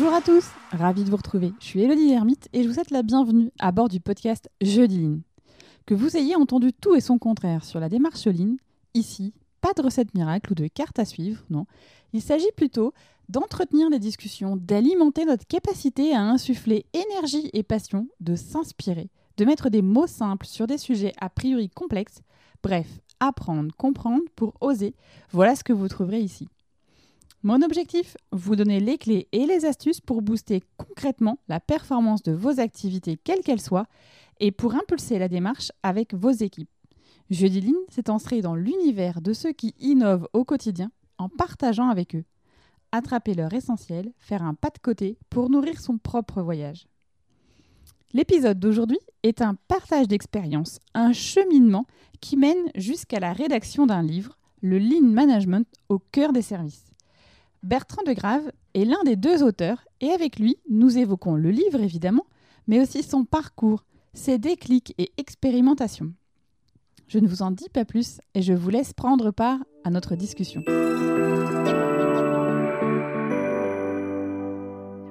Bonjour à tous, ravi de vous retrouver. Je suis Elodie Hermite et je vous souhaite la bienvenue à bord du podcast Jeudi Lean. Que vous ayez entendu tout et son contraire sur la démarche Lean, ici, pas de recette miracle ou de carte à suivre, non. Il s'agit plutôt d'entretenir les discussions, d'alimenter notre capacité à insuffler énergie et passion, de s'inspirer, de mettre des mots simples sur des sujets a priori complexes, bref, apprendre, comprendre pour oser, voilà ce que vous trouverez ici. Mon objectif, vous donner les clés et les astuces pour booster concrètement la performance de vos activités, quelles qu'elles soient, et pour impulser la démarche avec vos équipes. Jeudi Lean, c'est entrer dans l'univers de ceux qui innovent au quotidien en partageant avec eux. Attraper leur essentiel, faire un pas de côté pour nourrir son propre voyage. L'épisode d'aujourd'hui est un partage d'expérience, un cheminement qui mène jusqu'à la rédaction d'un livre, le Lean Management au cœur des services. Bertrand de Grave est l'un des deux auteurs et avec lui, nous évoquons le livre évidemment, mais aussi son parcours, ses déclics et expérimentations. Je ne vous en dis pas plus et je vous laisse prendre part à notre discussion.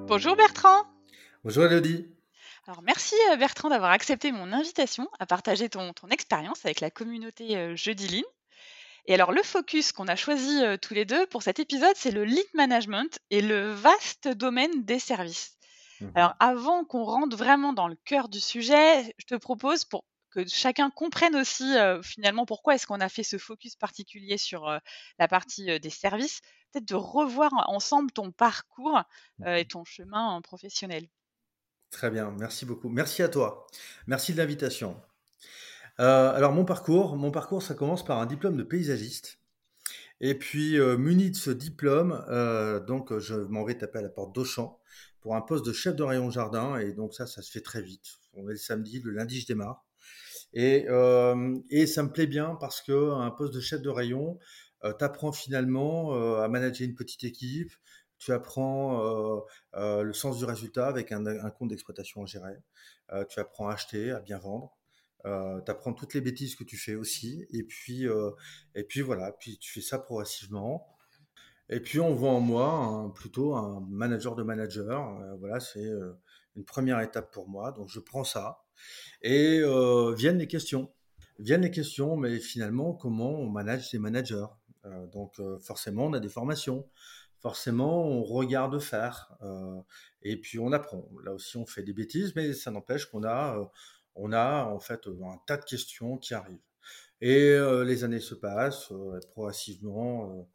Bonjour Bertrand. Bonjour Elodie. Alors merci euh, Bertrand d'avoir accepté mon invitation à partager ton, ton expérience avec la communauté euh, Jeudi Lean. Et alors, le focus qu'on a choisi tous les deux pour cet épisode, c'est le lead management et le vaste domaine des services. Mmh alors, avant qu'on rentre vraiment dans le cœur du sujet, je te propose pour que chacun comprenne aussi finalement pourquoi est-ce qu'on a fait ce focus particulier sur la partie des services, peut-être de revoir ensemble ton parcours mmh et ton chemin professionnel. Très bien, merci beaucoup. Merci à toi. Merci de l'invitation. Euh, alors mon parcours, mon parcours, ça commence par un diplôme de paysagiste. Et puis euh, muni de ce diplôme, euh, donc je m'en vais taper à la porte d'Auchan pour un poste de chef de rayon jardin. Et donc ça, ça se fait très vite. On est le samedi, le lundi, je démarre. Et, ça me plaît bien parce que un poste de chef de rayon, tu apprends finalement à manager une petite équipe. Tu apprends le sens du résultat avec un, un compte d'exploitation à gérer. tu apprends à acheter, à bien vendre. Euh, tu apprends toutes les bêtises que tu fais aussi. Et puis, euh, et puis voilà, puis tu fais ça progressivement. Et puis on voit en moi plutôt un manager de manager. Euh, voilà, c'est une première étape pour moi. Donc je prends ça. Et viennent les questions. Viennent les questions, mais finalement, comment on manage ses managers? Donc forcément, on a des formations. Forcément, on regarde faire. et puis on apprend. Là aussi, on fait des bêtises, mais ça n'empêche qu'on a on a en fait un tas de questions qui arrivent. Et les années se passent, progressivement,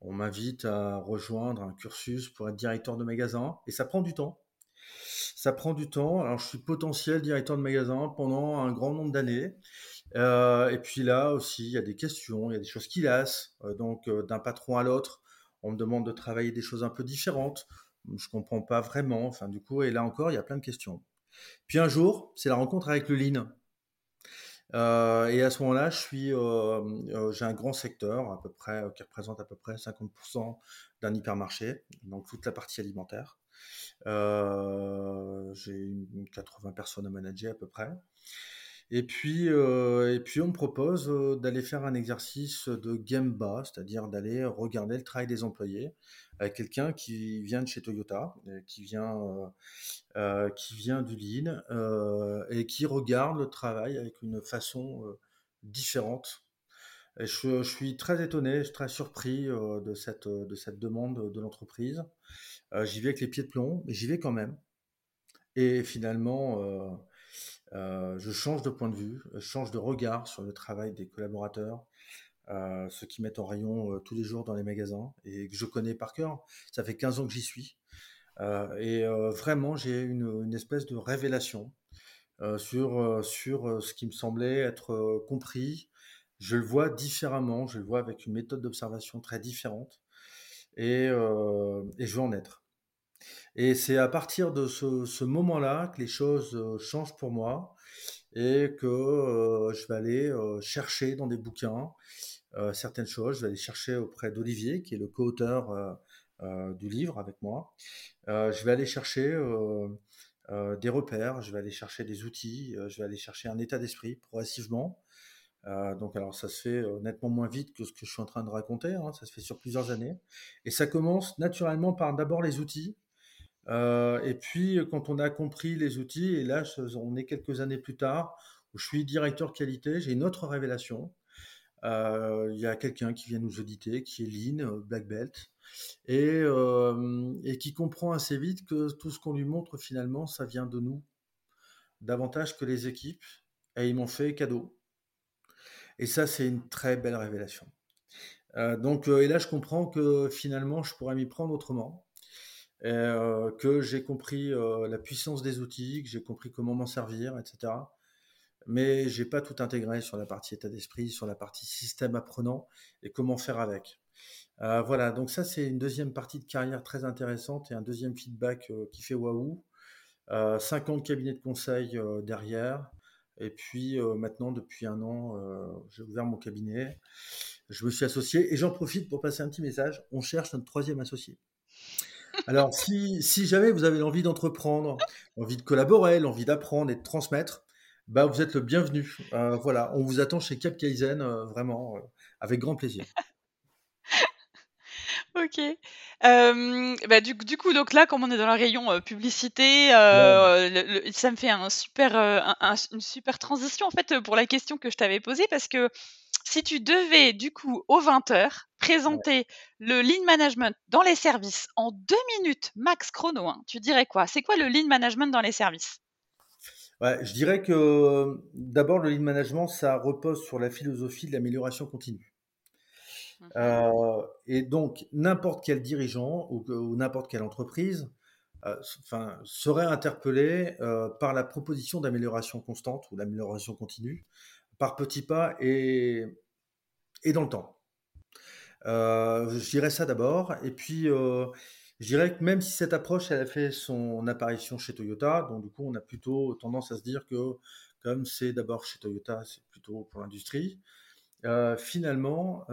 on m'invite à rejoindre un cursus pour être directeur de magasin, et ça prend du temps. Ça prend du temps. Alors, je suis potentiel directeur de magasin pendant un grand nombre d'années. et puis là aussi, il y a des questions, il y a des choses qui lassent. donc, d'un patron à l'autre, on me demande de travailler des choses un peu différentes. Je comprends pas vraiment. Enfin, du coup, et là encore, il y a plein de questions. Puis un jour, c'est la rencontre avec le lean. Euh, et à ce moment-là, je suis, euh, euh, j'ai un grand secteur à peu près qui représente à peu près 50% d'un hypermarché, donc toute la partie alimentaire. j'ai 80 personnes à manager à peu près. Et puis, et puis on me propose d'aller faire un exercice de Gemba, c'est-à-dire d'aller regarder le travail des employés avec quelqu'un qui vient de chez Toyota, qui vient, qui vient du Lean et qui regarde le travail avec une façon différente. Et je, je, suis très étonné, très surpris de, cette, de cette demande de l'entreprise. j'y vais avec les pieds de plomb, mais j'y vais quand même. Et finalement, euh, je change de point de vue, je change de regard sur le travail des collaborateurs, euh, ceux qui mettent en rayon euh, tous les jours dans les magasins et que je connais par cœur. Ça fait 15 ans que j'y suis. et vraiment, j'ai une, une, espèce de révélation sur, sur ce qui me semblait être compris. Je le vois différemment, je le vois avec une méthode d'observation très différente et, et je veux en être. Et c'est à partir de ce, moment-là que les choses euh, changent pour moi et que euh, je vais aller euh, chercher dans des bouquins certaines choses. Je vais aller chercher auprès d'Olivier, qui est le co-auteur du livre avec moi. je vais aller chercher des repères, je vais aller chercher des outils, je vais aller chercher un état d'esprit progressivement. donc alors ça se fait nettement moins vite que ce que je suis en train de raconter, hein. ça se fait sur plusieurs années. Et ça commence naturellement par d'abord les outils, et puis, quand on a compris les outils, et là, on est quelques années plus tard, je suis directeur qualité, j'ai une autre révélation. Il y a quelqu'un qui vient nous auditer, qui est Lean, Black Belt, et, qui comprend assez vite que tout ce qu'on lui montre, finalement, ça vient de nous, davantage que les équipes. Et ils m'ont fait cadeau. Et ça, c'est une très belle révélation. Euh, donc, euh, et là, je comprends que finalement, je pourrais m'y prendre autrement, euh, que j'ai compris la puissance des outils, que j'ai compris comment m'en servir, etc. Mais j'ai pas tout intégré sur la partie état d'esprit, sur la partie système apprenant et comment faire avec. voilà, donc ça, c'est une deuxième partie de carrière très intéressante et un deuxième feedback qui fait waouh. 50 cabinets de conseil derrière. Et puis maintenant, depuis un an, j'ai ouvert mon cabinet je me suis associé et j'en profite pour passer un petit message. On cherche notre troisième associé. Alors, si, jamais vous avez l'envie d'entreprendre, l'envie de collaborer, l'envie d'apprendre et de transmettre, bah, vous êtes le bienvenu. Euh, voilà, on vous attend chez Cap Kaizen, euh, vraiment, euh, avec grand plaisir. Ok. bah, du, coup, donc là, comme on est dans la rayon publicité, ça me fait un super, une super transition en fait pour la question que je t'avais posée parce que si tu devais, du coup, aux 20h, présenter le lean management dans les services en deux minutes max chrono, hein, tu dirais quoi? C'est quoi le lean management dans les services? Je dirais que d'abord, le lean management, ça repose sur la philosophie de l'amélioration continue. Mmh euh, et donc, n'importe quel dirigeant ou, n'importe quelle entreprise euh, serait interpellé euh, par la proposition d'amélioration constante ou d'amélioration continue par petits pas et, et dans le temps. Euh, je dirais ça d'abord. Et puis, euh, je dirais que même si cette approche, elle a fait son apparition chez Toyota, donc du coup, on a plutôt tendance à se dire que comme c'est d'abord chez Toyota, c'est plutôt pour l'industrie. Euh, finalement,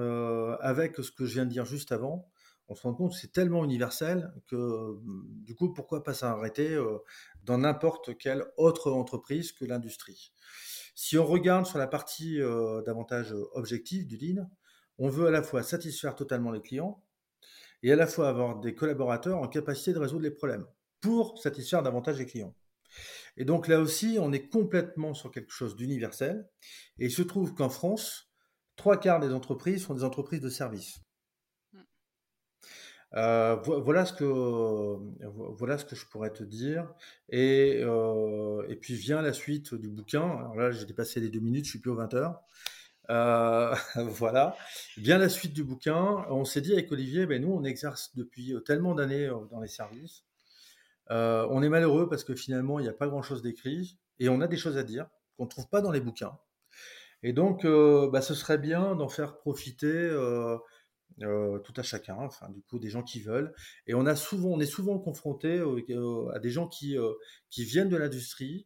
avec ce que je viens de dire juste avant, on se rend compte que c'est tellement universel que du coup, pourquoi pas s'arrêter dans n'importe quelle autre entreprise que l'industrie. Si on regarde sur la partie euh, davantage euh, objective du Lean, on veut à la fois satisfaire totalement les clients et à la fois avoir des collaborateurs en capacité de résoudre les problèmes pour satisfaire davantage les clients. Et donc là aussi, on est complètement sur quelque chose d'universel. Et il se trouve qu'en France, trois quarts des entreprises sont des entreprises de services. Euh, voilà ce que voilà ce que je pourrais te dire et euh, et puis vient la suite du bouquin. Alors là, j'ai dépassé les deux minutes, je suis plus aux 20 heures. Euh, voilà. Vient la suite du bouquin. On s'est dit avec Olivier, ben nous, on exerce depuis tellement d'années dans les services. on est malheureux parce que finalement, il n'y a pas grand-chose d'écrit et on a des choses à dire qu'on ne trouve pas dans les bouquins. Et donc, bah, ce serait bien d'en faire profiter euh, tout à chacun, enfin du coup des gens qui veulent. Et on a souvent, on est souvent confronté à des gens qui euh, qui viennent de l'industrie,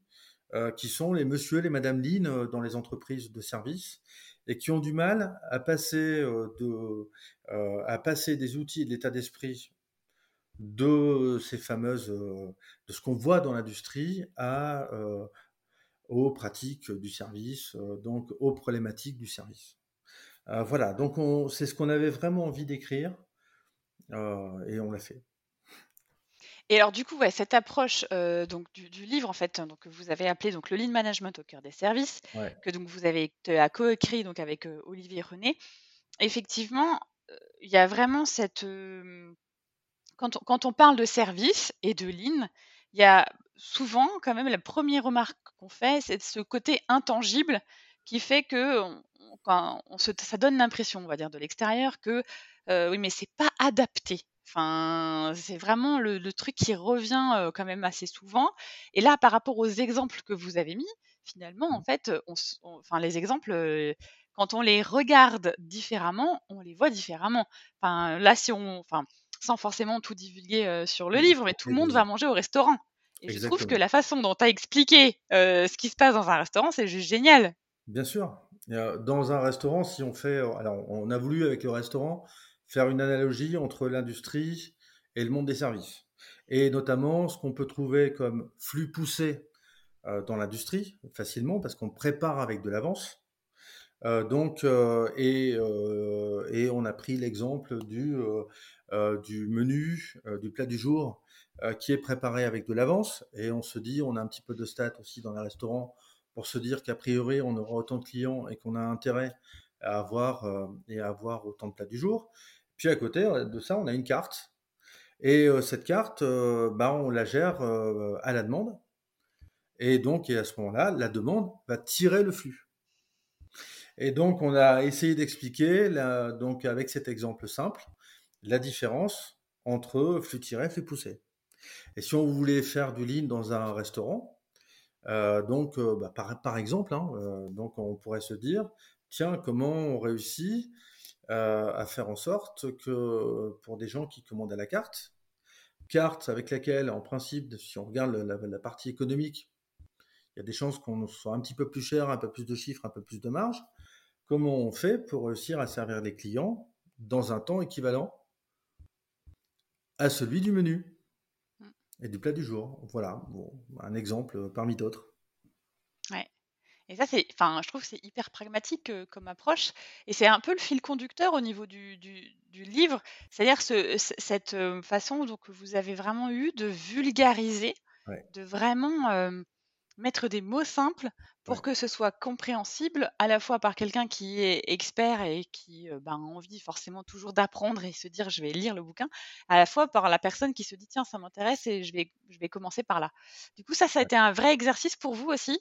euh, qui sont les monsieur, les madame Lean dans les entreprises de services et qui ont du mal à passer de à passer des outils et de l'état d'esprit de ces fameuses de ce qu'on voit dans l'industrie à aux pratiques du service, donc aux problématiques du service. Euh, voilà, donc c'est ce qu'on avait vraiment envie d'écrire euh, et on l'a fait. Et alors du coup, cette approche euh, donc du, livre en fait, donc que vous avez appelé donc le lean management au cœur des services, que donc vous avez coécrit donc avec Olivier René. Effectivement, il y a vraiment cette quand on, quand on parle de service et de lean, il y a souvent quand même la première remarque qu'on fait, c'est ce côté intangible qui fait que on se, ça donne l'impression, on va dire, de l'extérieur que oui, mais c'est pas adapté. Enfin, c'est vraiment le, truc qui revient quand même assez souvent. Et là, par rapport aux exemples que vous avez mis, finalement, en mmh. fait, enfin, les exemples, quand on les regarde différemment, on les voit différemment. Enfin, là, si on, enfin, sans forcément tout divulguer sur le livre, mais tout le monde va manger au restaurant. Et je trouve que la façon dont tu as expliqué ce qui se passe dans un restaurant, c'est juste génial. Bien sûr. Dans un restaurant, si on fait, alors on a voulu avec le restaurant faire une analogie entre l'industrie et le monde des services, et notamment ce qu'on peut trouver comme flux poussé euh, dans l'industrie facilement parce qu'on prépare avec de l'avance. Euh, donc, euh, et, et, on a pris l'exemple du, du menu, du plat du jour qui est préparé avec de l'avance. Et on se dit, on a un petit peu de stats aussi dans les restaurants pour se dire qu'a priori, on aura autant de clients et qu'on a intérêt à avoir, et à avoir autant de plats du jour. Puis à côté de ça, on a une carte. Et cette carte, bah, on la gère à la demande. Et donc, à ce moment-là, la demande va tirer le flux. Et donc, on a essayé d'expliquer, donc avec cet exemple simple, la différence entre flux tiré et flux poussé. Et si on voulait faire du lean dans un restaurant, euh, donc euh, bah, par, exemple, hein, euh, donc on pourrait se dire, tiens, comment on réussit à faire en sorte que pour des gens qui commandent à la carte, carte avec laquelle, en principe, si on regarde la partie économique, il y a des chances qu'on soit un petit peu plus cher, un peu plus de chiffres, un peu plus de marge. Comment on fait pour réussir à servir les clients dans un temps équivalent à celui du menu? Et du plat du jour Voilà, un exemple parmi d'autres. Ouais. Et ça, c'est, enfin, je trouve que c'est hyper pragmatique euh, comme approche, et c'est un peu le fil conducteur au niveau du, livre, c'est-à-dire cette euh, façon que vous avez vraiment eu de vulgariser, de vraiment euh, mettre des mots simples pour que ce soit compréhensible à la fois par quelqu'un qui est expert et qui ben, a envie forcément toujours d'apprendre et se dire je vais lire le bouquin, à la fois par la personne qui se dit tiens ça m'intéresse et je vais, je vais commencer par là. Du coup ça, ça a été un vrai exercice pour vous aussi,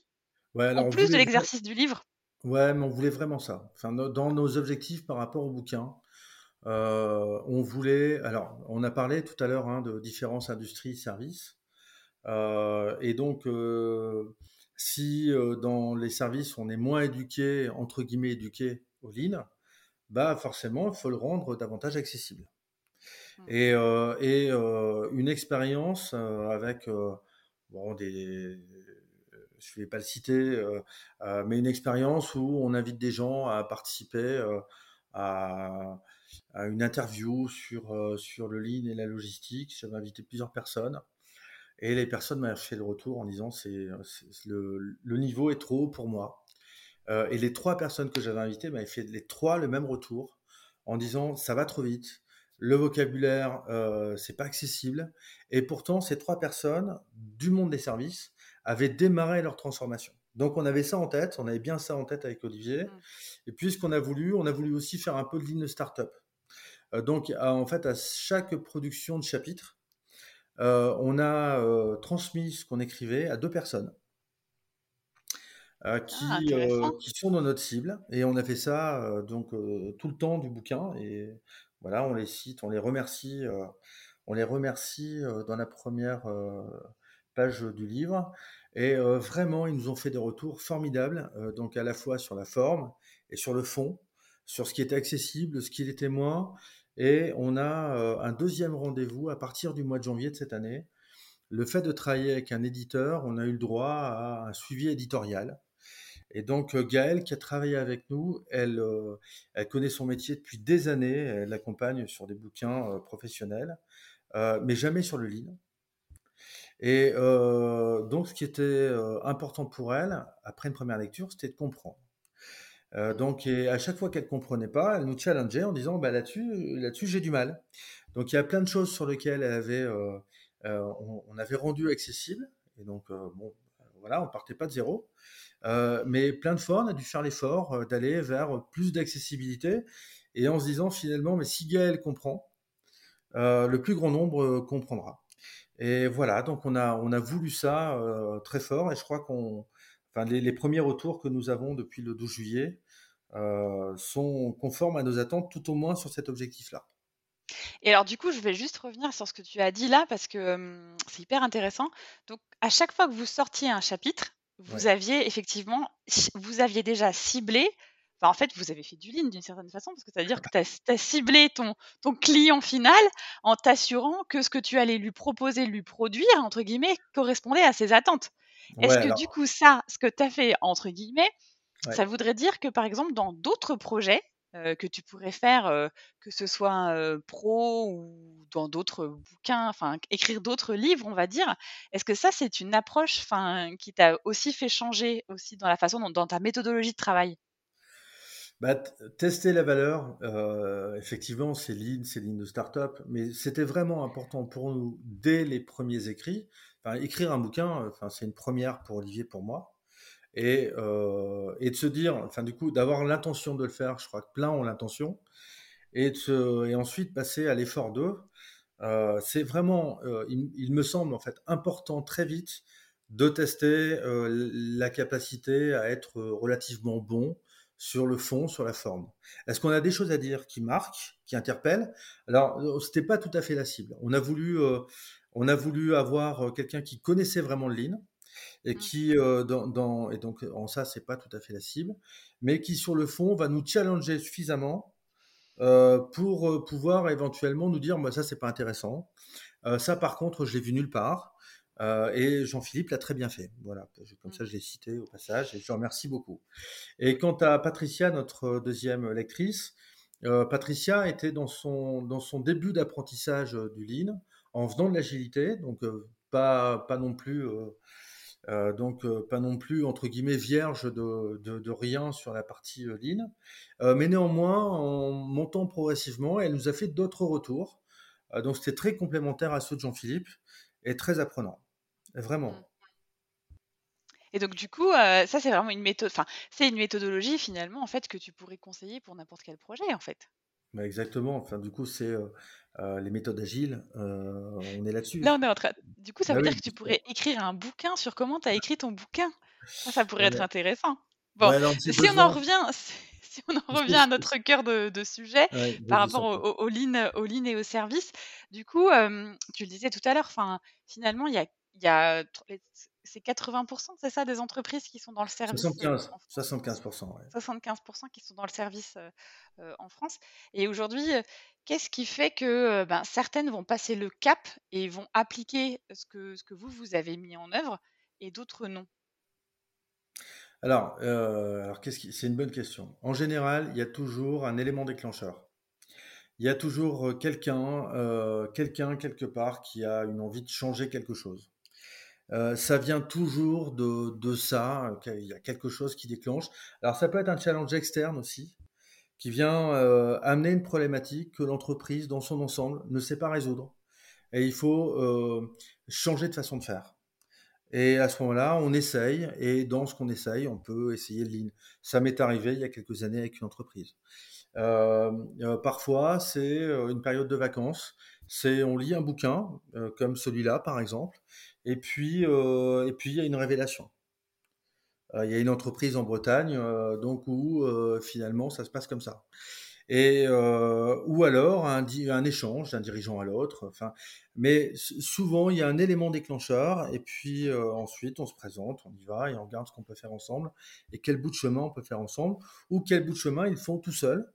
en plus de l'exercice du livre? Ouais, mais on voulait vraiment ça. Enfin, dans nos objectifs par rapport au bouquin, on voulait. Alors, on a parlé tout à l'heure hein, de différentes industries-services. Euh, et donc, euh, si euh, dans les services on est moins éduqué, entre guillemets éduqué au lean, bah forcément il faut le rendre davantage accessible. Mmh. Et, une expérience avec bon, des, je ne vais pas le citer, mais une expérience où on invite des gens à participer à, à, une interview sur, sur le lean et la logistique. J'avais invité plusieurs personnes. Et les personnes m'ont fait le retour en disant c'est le, le, niveau est trop haut pour moi. Euh, et les trois personnes que j'avais invitées m'avaient fait les trois le même retour en disant ça va trop vite, le vocabulaire euh, c'est pas accessible. Et pourtant ces trois personnes du monde des services avaient démarré leur transformation. Donc on avait ça en tête, on avait bien ça en tête avec Olivier. Mmh. Et puis ce qu'on a voulu, on a voulu aussi faire un peu de ligne de start-up. Euh, donc en fait à chaque production de chapitre, euh, on a euh, transmis ce qu'on écrivait à deux personnes euh, qui, ah, qui, sont dans notre cible. Et on a fait ça donc tout le temps du bouquin. Et voilà, on les cite, on les remercie. on les remercie dans la première page du livre. Et vraiment, ils nous ont fait des retours formidables, donc à la fois sur la forme et sur le fond, sur ce qui était accessible, ce qui était moins, et on a euh, un deuxième rendez-vous à partir du mois de janvier de cette année. Le fait de travailler avec un éditeur, on a eu le droit à un suivi éditorial. Et donc euh, Gaëlle, qui a travaillé avec nous, elle, euh, elle connaît son métier depuis des années, elle l'accompagne sur des bouquins professionnels, mais jamais sur le lean. Et donc ce qui était important pour elle, après une première lecture, c'était de comprendre. Euh, donc, à chaque fois qu'elle comprenait pas, elle nous challengeait en disant bah, là-dessus, là-dessus, j'ai du mal. Donc, il y a plein de choses sur lesquelles euh, euh, on, avait rendu accessible. Et donc, bon, voilà, on partait pas de zéro. mais plein de fois, on a dû faire l'effort d'aller vers plus d'accessibilité et en se disant finalement, mais si Gaël comprend, le plus grand nombre comprendra. Et voilà, donc on a, voulu ça très fort et je crois qu'on, enfin, les, premiers retours que nous avons depuis le 12 juillet sont conformes à nos attentes, tout au moins sur cet objectif-là. Et alors du coup, je vais juste revenir sur ce que tu as dit là parce que c'est hyper intéressant. Donc à chaque fois que vous sortiez un chapitre, vous aviez effectivement, vous aviez déjà ciblé. Enfin, en fait, vous avez fait du lean d'une certaine façon parce que ça veut dire que tu as, ciblé ton, ton client final en t'assurant que ce que tu allais lui proposer, lui produire, entre guillemets, correspondait à ses attentes. Est-ce que du coup, ça, ce que tu as fait, entre guillemets, ça voudrait dire que, par exemple, dans d'autres projets que tu pourrais faire, que ce soit pro ou dans d'autres bouquins, enfin, écrire d'autres livres, on va dire, est-ce que ça, c'est une approche enfin, qui t'a aussi fait changer aussi dans la façon dont, dans ta méthodologie de travail? Bah, tester la valeur, euh, effectivement, c'est lean, c'est lean de start-up, mais c'était vraiment important pour nous dès les premiers écrits. écrire un bouquin, enfin, c'est une première pour Olivier, pour moi. Et, euh, et de se dire, enfin, du coup, d'avoir l'intention de le faire, je crois que plein ont l'intention, et, ensuite passer à l'effort d'eux. Euh, c'est vraiment, il, il, me semble en fait important très vite de tester la capacité à être relativement bon sur le fond, sur la forme. Est-ce qu'on a des choses à dire qui marquent, qui interpellent? Alors, euh, c'était pas tout à fait la cible. On a voulu, euh, on a voulu avoir euh, quelqu'un qui connaissait vraiment le lean et mmh. qui, dans, et donc en ça, c'est pas tout à fait la cible, mais qui sur le fond va nous challenger suffisamment pour pouvoir éventuellement nous dire, moi ça c'est pas intéressant. ça par contre, je l'ai vu nulle part. Euh, et Jean-Philippe l'a très bien fait. Voilà, comme ça je l'ai cité au passage et je remercie beaucoup. Et quant à Patricia, notre deuxième lectrice, euh, Patricia était dans son, dans son début d'apprentissage euh, du Lean en venant de l'agilité, donc pas, pas non plus. Donc pas non plus entre guillemets vierge de, rien sur la partie Lean, mais néanmoins en montant progressivement, elle nous a fait d'autres retours. donc c'était très complémentaire à ceux de Jean-Philippe et très apprenant. Vraiment. Mmh. Et donc du coup, ça c'est vraiment une méthode, enfin c'est une méthodologie finalement en fait que tu pourrais conseiller pour n'importe quel projet en fait. Bah, exactement. Enfin du coup c'est les méthodes agiles, on est là-dessus. Là on est en train. Du coup ça bah veut dire que tu pourrais écrire un bouquin sur comment tu as écrit ton bouquin. Ça, pourrait être intéressant. Bon, si on en revient, si on en revient à notre cœur de, sujet par rapport au, au, lean, au lean et au service, du coup, tu le disais tout à l'heure, finalement, il y a il y a c'est 80%, c'est ça, des entreprises qui sont dans le service 75, 75%, ouais. 75% qui sont dans le service en France. Et aujourd'hui, qu'est-ce qui fait que ben, certaines vont passer le cap et vont appliquer ce que, ce que vous, vous avez mis en œuvre et d'autres non? Alors, alors qu'est-ce qui... c'est une bonne question. En général, il y a toujours un élément déclencheur. Il y a toujours quelqu'un, quelqu'un quelque part qui a une envie de changer quelque chose. Euh, ça vient toujours de, ça, il y a quelque chose qui déclenche. Alors ça peut être un challenge externe aussi, qui vient euh, amener une problématique que l'entreprise dans son ensemble ne sait pas résoudre. Et il faut euh, changer de façon de faire. Et à ce moment-là, on essaye, et dans ce qu'on essaye, on peut essayer le lean. Ça m'est arrivé il y a quelques années avec une entreprise. parfois, c'est une période de vacances. C'est on lit un bouquin comme celui-là, par exemple, et puis, euh, et puis il y a une révélation. Euh, il y a une entreprise en Bretagne, euh, donc où finalement ça se passe comme ça. Et ou alors un, un échange d'un dirigeant à l'autre. Enfin, mais souvent il y a un élément déclencheur, et puis ensuite on se présente, on y va et on regarde ce qu'on peut faire ensemble et quel bout de chemin on peut faire ensemble, ou quel bout de chemin ils font tout seuls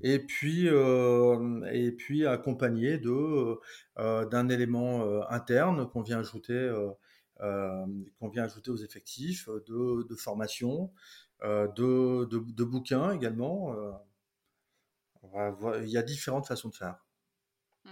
et puis, euh, et puis accompagné de, euh, d'un élément euh, interne qu'on vient ajouter, qu'on vient ajouter aux effectifs, de, de formation, de, de, de, bouquins également. il y a différentes façons de faire. Mmh.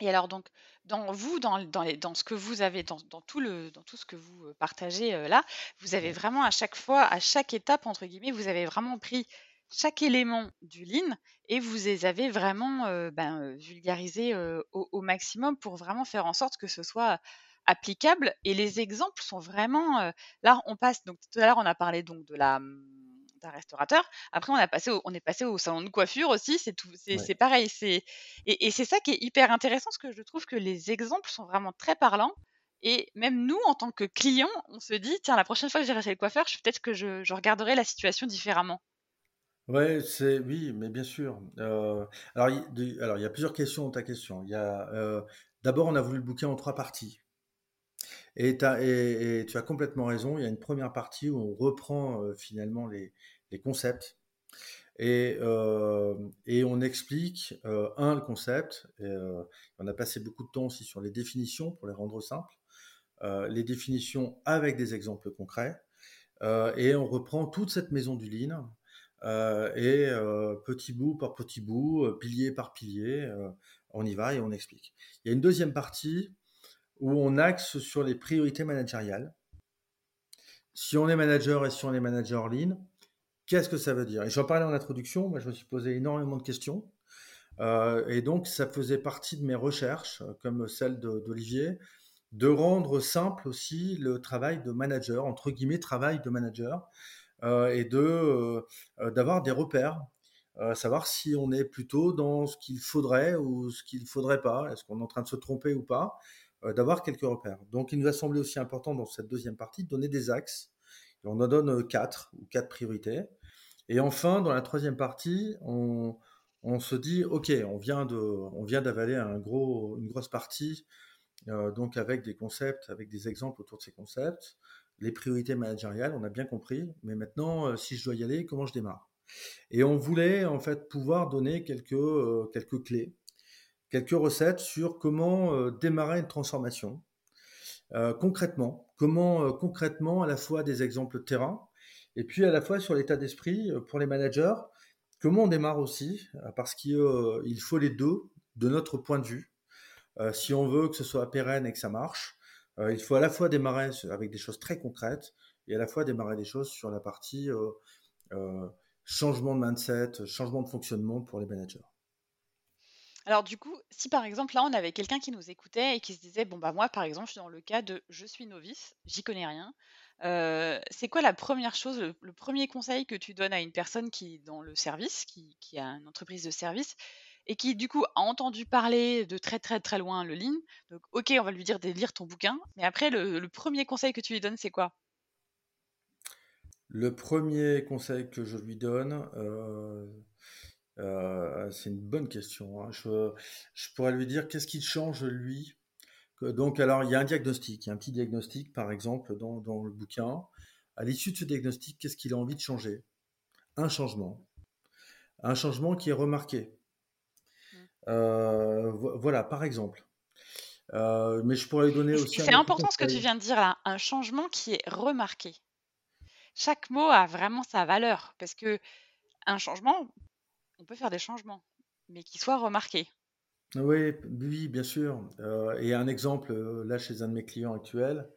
Et alors donc, dans vous, dans, dans, les, dans ce que vous avez, dans, dans, tout le, dans tout ce que vous partagez là, vous avez vraiment à chaque fois, à chaque étape entre guillemets, vous avez vraiment pris chaque élément du Lean et vous les avez vraiment ben, vulgarisés au, maximum pour vraiment faire en sorte que ce soit applicable. Et les exemples sont vraiment. là, on passe. Donc tout à l'heure, on a parlé donc de la mmh, d'un restaurateur. Après, on a passé, on est passé au salon de coiffure aussi. C'est tout, c'est pareil. C'est et, et c'est ça qui est hyper intéressant, parce que je trouve que les exemples sont vraiment très parlants. Et même nous, en tant que clients, on se dit, tiens, la prochaine fois que j'irai chez le coiffeur, peut-être que je, je regarderai la situation différemment. Ouais, c'est oui, mais bien sûr. Alors, il, alors, il y a plusieurs questions dans ta question. Il y d'abord, on a voulu le bouquin en trois parties. Et, tu as complètement raison. Il y a une première partie où on reprend finalement les, concepts et, on explique, un, le concept. On a passé beaucoup de temps aussi sur les définitions pour les rendre simples. les définitions avec des exemples concrets. et on reprend toute cette maison du Lean et euh, petit bout par petit bout, euh, pilier par pilier, on y va et on explique. Il y a une deuxième partie où on axe sur les priorités managériales. Si on est manager et si on est manager lean, Qu'est-ce que ça veut dire? Et j'en parlais en introduction, moi je me suis posé énormément de questions. Euh, et donc ça faisait partie de mes recherches, comme celle d'Olivier, de rendre simple aussi le travail de manager, entre guillemets travail de manager, euh, et de d'avoir des repères, savoir si on est plutôt dans ce qu'il faudrait ou ce qu'il faudrait pas, est-ce qu'on est en train de se tromper ou pas, d'avoir quelques repères. Donc il nous a semblé aussi important dans cette deuxième partie de donner des axes on en donne quatre ou quatre priorités. Et enfin, dans la troisième partie, on, se dit, OK, on vient, de, on vient d'avaler un gros, une grosse partie, euh, donc avec des concepts, avec des exemples autour de ces concepts, les priorités managériales, on a bien compris, mais maintenant, euh, si je dois y aller, comment je démarre? Et on voulait en fait pouvoir donner quelques, euh, quelques clés, quelques recettes sur comment démarrer une transformation concrètement, comment euh, concrètement, à la fois des exemples terrain, et puis à la fois sur l'état d'esprit euh, pour les managers, comment on démarre aussi, euh, parce qu'il faut les deux de notre point de vue. si on veut que ce soit pérenne et que ça marche, il faut à la fois démarrer avec des choses très concrètes et à la fois démarrer des choses sur la partie changement de mindset, changement de fonctionnement pour les managers. Alors du coup, si par exemple là on avait quelqu'un qui nous écoutait et qui se disait bon bah moi par exemple je suis dans le cas de je suis novice, j'y connais rien. Euh, c'est quoi la première chose, le, premier conseil que tu donnes à une personne qui est dans le service, qui, a une entreprise de service et qui du coup a entendu parler de très très très loin le lean. Donc ok, on va lui dire de lire ton bouquin, mais après le, premier conseil que tu lui donnes c'est quoi? Le premier conseil que je lui donne, euh, euh, c'est une bonne question. Hein. Je, pourrais lui dire qu'est-ce qui change lui? donc, alors, il y a un diagnostic, il y a un petit diagnostic, par exemple, dans, le bouquin. À l'issue de ce diagnostic, qu'est-ce qu'il a envie de changer? Un changement. Un changement qui est remarqué. Euh, voilà, par exemple. Euh, mais je pourrais donner aussi. C'est important ce que tu viens de dire là, un changement qui est remarqué. Chaque mot a vraiment sa valeur parce que un changement, on peut faire des changements, mais qui soient remarqués. Oui, oui, bien sûr. Euh, et un exemple, là, chez un de mes clients actuels,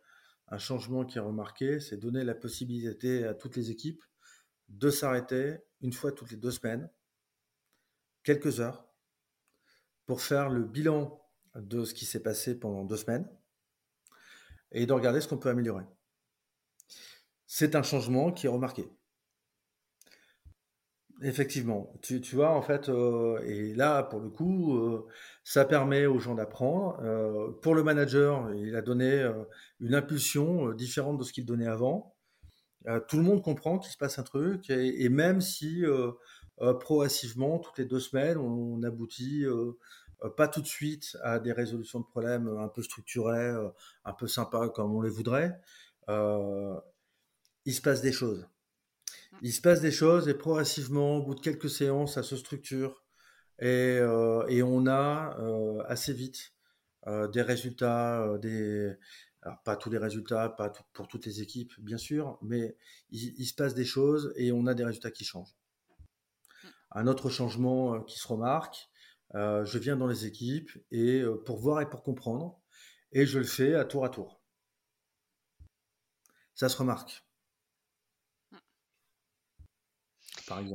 un changement qui est remarqué, c'est donner la possibilité à toutes les équipes de s'arrêter une fois toutes les deux semaines, quelques heures, pour faire le bilan de ce qui s'est passé pendant deux semaines et de regarder ce qu'on peut améliorer. C'est un changement qui est remarqué. Effectivement, tu, vois, en fait, euh, et là, pour le coup, euh, ça permet aux gens d'apprendre. Euh, pour le manager, il a donné une impulsion différente de ce qu'il donnait avant. tout le monde comprend qu'il se passe un truc, et, même si progressivement, toutes les deux semaines, on, aboutit pas tout de suite à des résolutions de problèmes un peu structurées, un peu sympas comme on les voudrait, il se passe des choses. Il se passe des choses et progressivement, au bout de quelques séances, ça se structure et, euh, on a euh, assez vite euh, des résultats, des, pas tous les résultats, pas pour toutes les équipes, bien sûr, mais il, se passe des choses et on a des résultats qui changent. Un autre changement qui se remarque, je viens dans les équipes et pour voir et pour comprendre, et je le fais à tour à tour. Ça se remarque.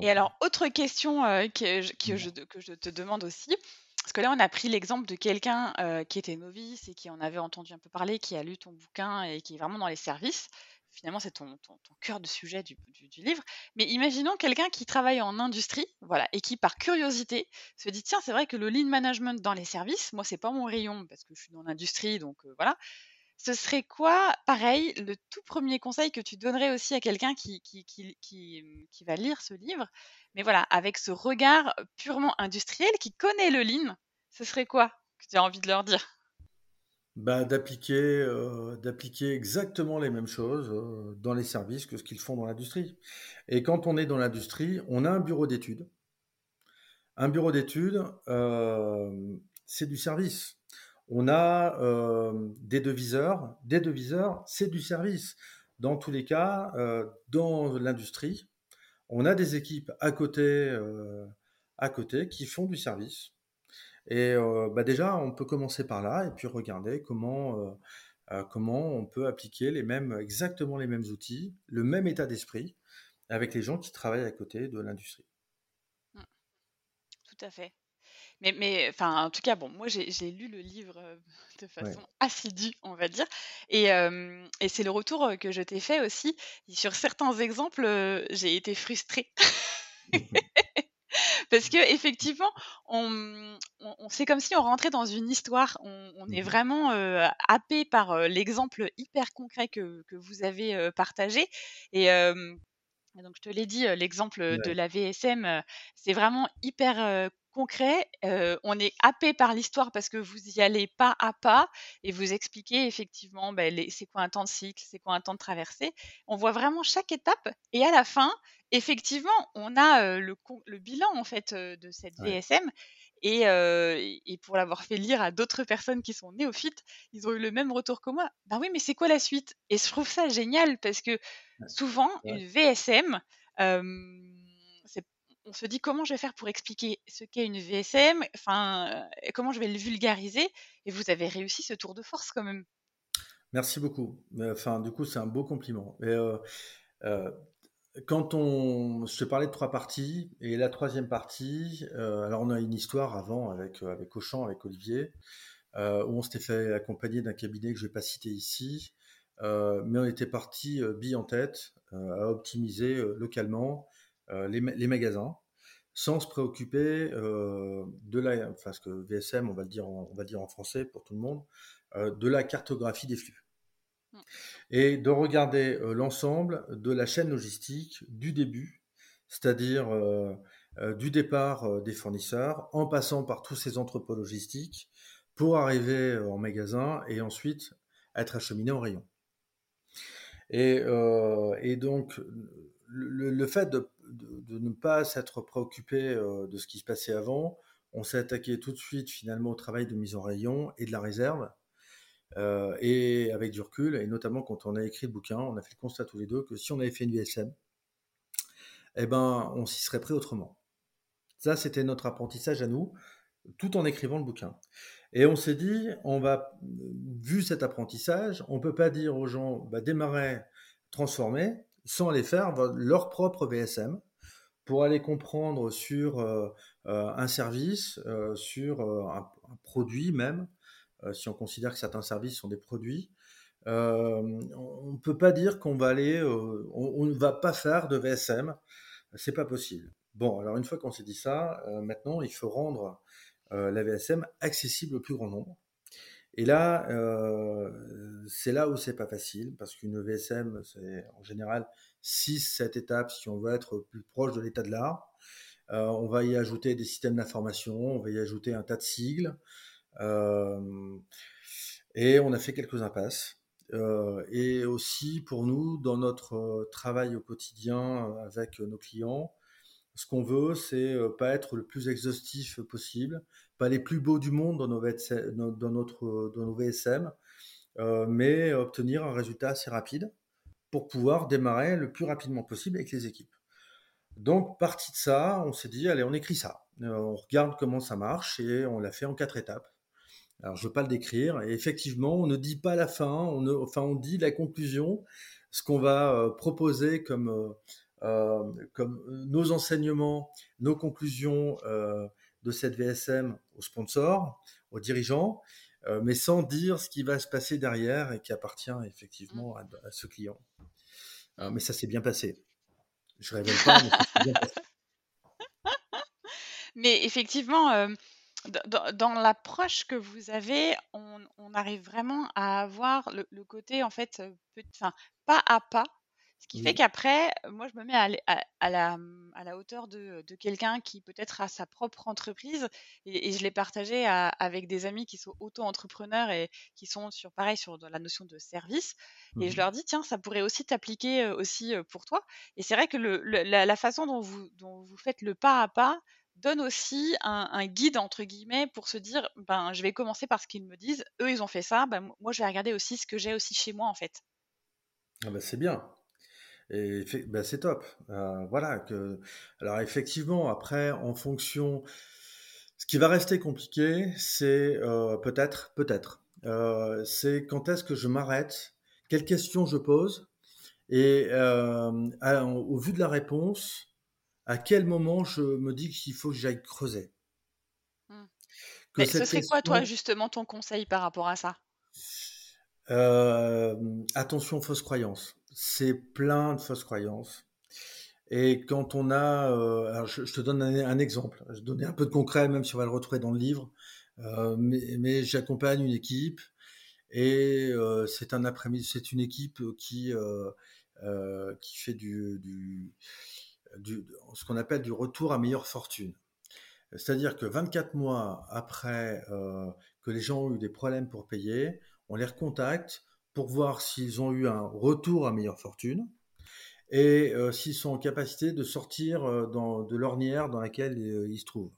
Et alors, autre question euh, que, je, te demande aussi, parce que là, on a pris l'exemple de quelqu'un euh, qui était novice et qui en avait entendu un peu parler, qui a lu ton bouquin et qui est vraiment dans les services. Finalement, c'est ton, cœur de sujet du, livre. Mais imaginons quelqu'un qui travaille en industrie, voilà, et qui, par curiosité, se dit tiens, c'est vrai que le lean management dans les services, moi, c'est pas mon rayon parce que je suis dans l'industrie, donc euh, voilà ce serait quoi, pareil, le tout premier conseil que tu donnerais aussi à quelqu'un qui, qui, qui, qui, va lire ce livre, mais voilà, avec ce regard purement industriel, qui connaît le lean, ce serait quoi que tu as envie de leur dire? Bah, d'appliquer, d'appliquer exactement les mêmes choses dans les services que ce qu'ils font dans l'industrie. Et quand on est dans l'industrie, on a un bureau d'études. Un bureau d'études, c'est du service. On a euh, des deviseurs. Des deviseurs, c'est du service. Dans tous les cas, euh, dans l'industrie, on a des équipes euh, à côté qui font du service. Et bah déjà, on peut commencer par là et puis regarder comment, comment on peut appliquer les mêmes, exactement les mêmes outils, le même état d'esprit, avec les gens qui travaillent à côté de l'industrie. Mmh. Tout à fait. Mais, mais enfin, en tout cas, bon, moi, j'ai lu le livre de façon assidue, on va dire. Et, et c'est le retour que je t'ai fait aussi. sur certains exemples, j'ai été frustrée. Parce que effectivement, on, on, c'est comme si on rentrait dans une histoire. On, est mmh vraiment happé par l'exemple hyper concret que, que vous avez partagé. Et donc, je te l'ai dit, l'exemple de la VSM, c'est vraiment hyper concret. on est happé par l'histoire parce que vous y allez pas à pas et vous expliquez effectivement ben, c'est quoi un temps de cycle, c'est quoi un temps de traversée. On voit vraiment chaque étape et à la fin, effectivement, on a le, bilan en fait de cette VSM. Et, et, pour l'avoir fait lire à d'autres personnes qui sont néophytes, ils ont eu le même retour que moi. Ben oui, mais c'est quoi la suite? Et je trouve ça génial parce que souvent, une VSM, on se dit comment je vais faire pour expliquer ce qu'est une VSM, enfin, comment je vais le vulgariser, et vous avez réussi ce tour de force quand même. Merci beaucoup. Enfin, du coup, c'est un beau compliment. Euh, euh, quand on, je te parlais de trois parties, et la troisième partie, euh, alors on a une histoire avant avec Auchan, avec Olivier, où on s'était fait accompagner d'un cabinet que je vais pas citer ici, mais on était parti bille en tête à optimiser localement euh, les, magasins sans se préoccuper euh, de la, enfin ce que VSM, on va le dire en, on va dire en français pour tout le monde, euh, de la cartographie des flux. Mm. Et de regarder l'ensemble de la chaîne logistique du début, c'est-à-dire du départ des fournisseurs, en passant par tous ces entrepôts logistiques, pour arriver en magasin et ensuite être acheminé en rayon. Et, et donc, le, fait de ne pas s'être préoccupé euh, de ce qui se passait avant. On s'est attaqué tout de suite finalement au travail de mise en rayon et de la réserve. Euh, et avec du recul, et notamment quand on a écrit le bouquin, on a fait le constat tous les deux que si on avait fait une VSM, eh ben, on s'y serait pris autrement. Ça, c'était notre apprentissage à nous, tout en écrivant le bouquin. Et on s'est dit, on va, vu cet apprentissage, on peut pas dire aux gens, bah, démarrer, transformer, sans aller faire leur propre VSM pour aller comprendre sur euh, euh, un service, euh, sur un, produit même, si on considère que certains services sont des produits. on ne peut pas dire qu'on va aller, on, ne va pas faire de VSM, c'est pas possible. Bon, alors une fois qu'on s'est dit ça, maintenant il faut rendre la VSM accessible au plus grand nombre. Et là, euh, c'est là où c'est pas facile, parce qu'une VSM, c'est en général 6-7 étapes si on veut être plus proche de l'état de l'art. Euh, on va y ajouter des systèmes d'information, on va y ajouter un tas de sigles. Euh, et on a fait quelques impasses. Et aussi pour nous, dans notre travail au quotidien avec nos clients, ce qu'on veut, c'est pas être le plus exhaustif possible, les plus beaux du monde dans nos, dans notre, VSM, mais obtenir un résultat assez rapide pour pouvoir démarrer le plus rapidement possible avec les équipes. Donc, parti de ça, on s'est dit, allez, on écrit ça. on regarde comment ça marche et on l'a fait en quatre étapes. Alors, je ne veux pas le décrire. Et effectivement, on ne dit pas la fin, enfin, on dit la conclusion, ce qu'on va proposer comme euh, nos enseignements, nos conclusions euh, de cette VSM aux sponsors, aux dirigeants, euh, mais sans dire ce qui va se passer derrière et qui appartient effectivement à, ce client. mais ça s'est bien passé. Je révèle pas, mais ça s'est bien passé. Mais effectivement, dans, l'approche que vous avez, on, arrive vraiment à avoir le, côté, en fait, pas à pas, ce qui fait qu'après, moi, je me mets à, la, à la hauteur de, quelqu'un qui peut-être a sa propre entreprise et, je l'ai partagé avec des amis qui sont auto-entrepreneurs et qui sont sur, pareil, sur la notion de service. Et je mmh leur dis, tiens, ça pourrait aussi t'appliquer aussi pour toi. Et c'est vrai que le, la, façon dont vous, dont vous faites le pas à pas donne aussi un, guide, entre guillemets, pour se dire, ben, je vais commencer par ce qu'ils me disent. Eux, ils ont fait ça. Ben, moi, je vais regarder aussi ce que j'ai aussi chez moi, en fait. Ah ben, c'est bien. Et ben c'est top. Euh, voilà. Que... Alors effectivement, après, en fonction, ce qui va rester compliqué, c'est euh, peut-être, peut-être, euh, c'est quand est-ce que je m'arrête, quelles questions je pose, Et au vu de la réponse, à quel moment je me dis qu'il faut que j'aille creuser mmh. Mais ce serait quoi, toi, justement, ton conseil par rapport à ça? Attention, fausses croyances. C'est plein de fausses croyances. Et quand on a, alors je, te donne un, exemple, je vais donner un peu de concret, même si on va le retrouver dans le livre, mais, j'accompagne une équipe et c'est un après-midi, c'est une équipe qui qui fait du, du, ce qu'on appelle du retour à meilleure fortune. C'est-à-dire que 24 mois après que les gens ont eu des problèmes pour payer, on les recontacte pour voir s'ils ont eu un retour à meilleure fortune et euh, s'ils sont en capacité de sortir euh, dans, de l'ornière dans laquelle euh, ils, se trouvent.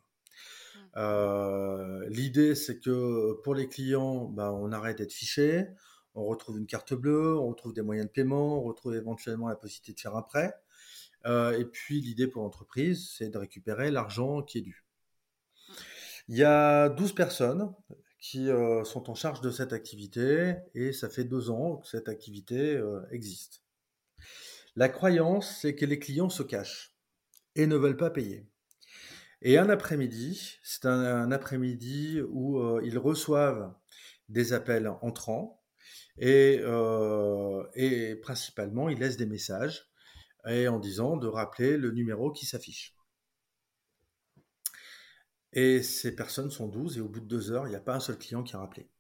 Mmh. L'idée, c'est que pour les clients, bah, on arrête d'être fiché, on retrouve une carte bleue, on retrouve des moyens de paiement, on retrouve éventuellement la possibilité de faire un prêt. et puis l'idée pour l'entreprise, c'est de récupérer l'argent qui est dû. Mmh. Il y a 12 personnes qui sont en charge de cette activité et ça fait deux ans que cette activité existe. La croyance, c'est que les clients se cachent et ne veulent pas payer. Et un après-midi, c'est un, après-midi où euh, ils reçoivent des appels entrants et, euh, et, principalement ils laissent des messages et en disant de rappeler le numéro qui s'affiche. Et ces personnes sont 12 et au bout de deux heures, il n'y a pas un seul client qui a rappelé.